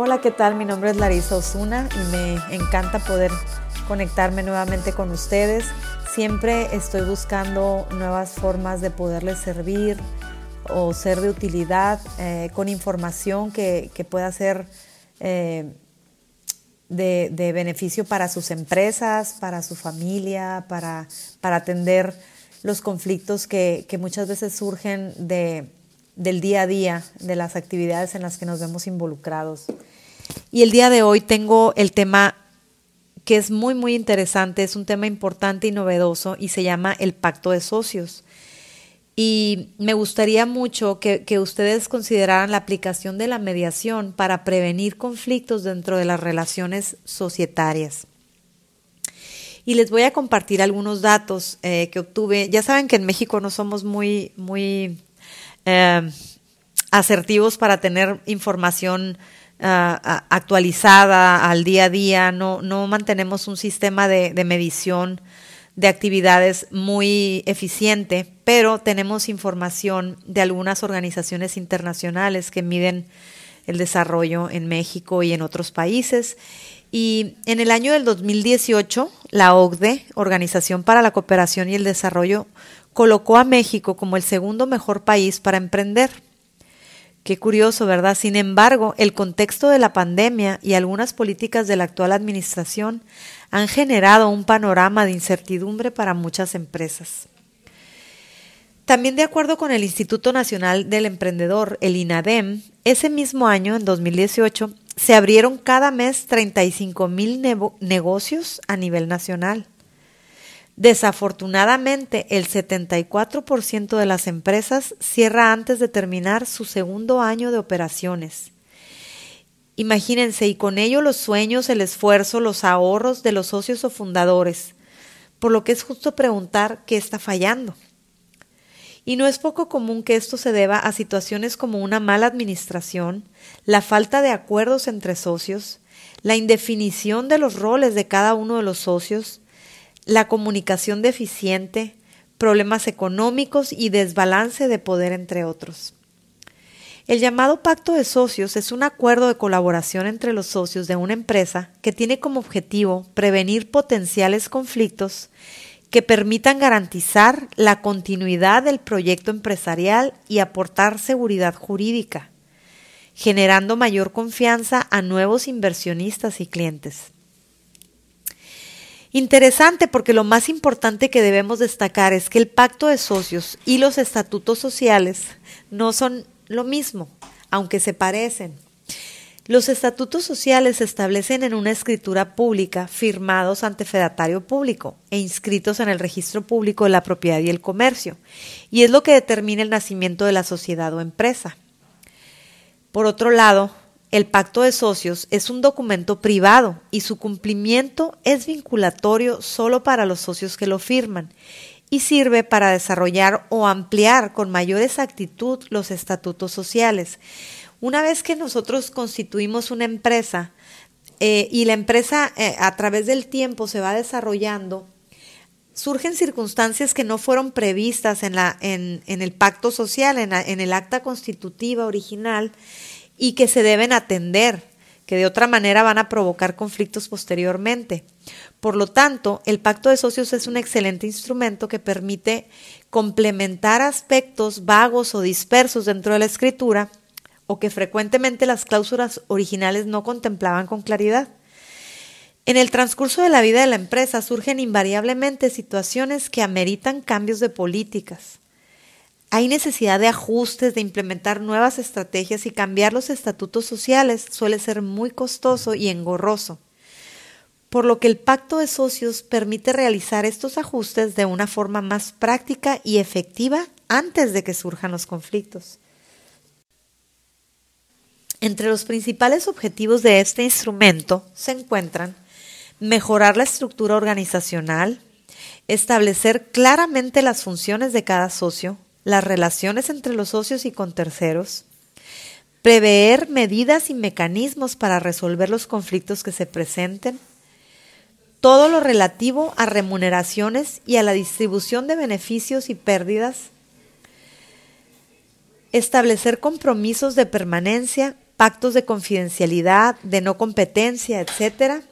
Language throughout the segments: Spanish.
Hola, ¿qué tal? Mi nombre es Larisa Osuna y me encanta poder conectarme nuevamente con ustedes. Siempre estoy buscando nuevas formas de poderles servir o ser de utilidad eh, con información que, pueda ser eh, de, beneficio para sus empresas, para su familia, para, para atender los conflictos que, que muchas veces surgen de, del día a día, de las actividades en las que nos vemos involucrados. Y el día de hoy tengo el tema que es muy, muy interesante, es un tema importante y novedoso y se llama el pacto de socios. Y me gustaría mucho que, que, ustedes consideraran la aplicación de la mediación para prevenir conflictos dentro de las relaciones societarias. Y les voy a compartir algunos datos eh, que obtuve. Ya saben que en México no somos muy, muy eh, asertivos para tener información ah, actualizada al día a día, no, no mantenemos un sistema de, medición de actividades muy eficiente, pero tenemos información de algunas organizaciones internacionales que miden el desarrollo en México y en otros países. Y en el año del 2018, la OCDE, Organización para la Cooperación y el Desarrollo, colocó a México como el segundo mejor país para emprender. Qué curioso, ¿verdad? Sin embargo, el contexto de la pandemia y algunas políticas de la actual administración han generado un panorama de incertidumbre para muchas empresas. También de acuerdo con el Instituto Nacional del Emprendedor, el INADEM, ese mismo año, en 2018, se abrieron cada mes 35 mil negocios a nivel nacional. Desafortunadamente, el 74% de las empresas cierra antes de terminar su segundo año de operaciones. Imagínense, y con ello los sueños, el esfuerzo, los ahorros de los socios o fundadores, por lo que es justo preguntar qué está fallando. Y no es poco común que esto se deba a situaciones como una mala administración, la falta de acuerdos entre socios, la indefinición de los roles de cada uno de los socios, la comunicación deficiente, problemas económicos y desbalance de poder, entre otros. El llamado pacto de socios es un acuerdo de colaboración entre los socios de una empresa que tiene como objetivo prevenir potenciales conflictos que permitan garantizar la continuidad del proyecto empresarial y aportar seguridad jurídica, generando mayor confianza a nuevos inversionistas y clientes. Interesante porque lo más importante que debemos destacar es que el pacto de socios y los estatutos sociales no son lo mismo, aunque se parecen. Los estatutos sociales se establecen en una escritura pública firmados ante fedatario público e inscritos en el registro público de la propiedad y el comercio, y es lo que determina el nacimiento de la sociedad o empresa. Por otro lado, el pacto de socios es un documento privado y su cumplimiento es vinculatorio solo para los socios que lo firman y sirve para desarrollar o ampliar con mayor exactitud los estatutos sociales. Una vez que nosotros constituimos una empresa eh, y la empresa eh, a través del tiempo se va desarrollando, surgen circunstancias que no fueron previstas en, el pacto social, en el acta constitutiva original, y que se deben atender, que de otra manera van a provocar conflictos posteriormente. Por lo tanto, el pacto de socios es un excelente instrumento que permite complementar aspectos vagos o dispersos dentro de la escritura o que frecuentemente las cláusulas originales no contemplaban con claridad. En el transcurso de la vida de la empresa surgen invariablemente situaciones que ameritan cambios de políticas, hay necesidad de ajustes, de implementar nuevas estrategias y cambiar los estatutos sociales suele ser muy costoso y engorroso, por lo que el pacto de socios permite realizar estos ajustes de una forma más práctica y efectiva antes de que surjan los conflictos. Entre los principales objetivos de este instrumento se encuentran mejorar la estructura organizacional, establecer claramente las funciones de cada socio, las relaciones entre los socios y con terceros, prever medidas y mecanismos para resolver los conflictos que se presenten, todo lo relativo a remuneraciones y a la distribución de beneficios y pérdidas, establecer compromisos de permanencia pactos de confidencialidad, de no competencia, etc.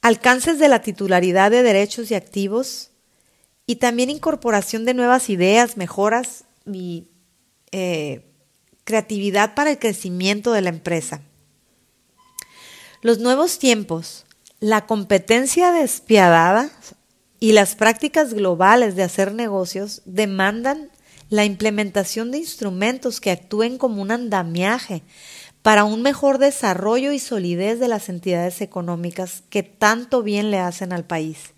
Alcances de la titularidad de derechos y activos y también incorporación de nuevas ideas, mejoras y eh, creatividad para el crecimiento de la empresa. Los nuevos tiempos, la competencia despiadada y las prácticas globales de hacer negocios demandan la implementación de instrumentos que actúen como un andamiaje para un mejor desarrollo y solidez de las entidades económicas que tanto bien le hacen al país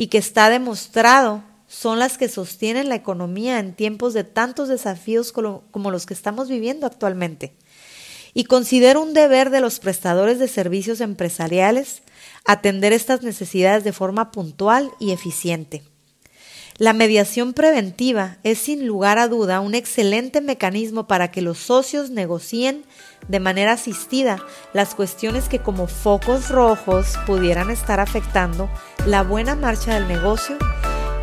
y que está demostrado son las que sostienen la economía en tiempos de tantos desafíos como los que estamos viviendo actualmente. Y considero un deber de los prestadores de servicios empresariales atender estas necesidades de forma puntual y eficiente. La mediación preventiva es sin lugar a duda un excelente mecanismo para que los socios negocien de manera asistida las cuestiones que como focos rojos pudieran estar afectando la buena marcha del negocio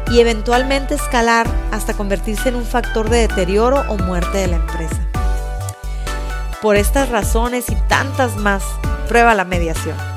y eventualmente escalar hasta convertirse en un factor de deterioro o muerte de la empresa. Por estas razones y tantas más, prueba la mediación.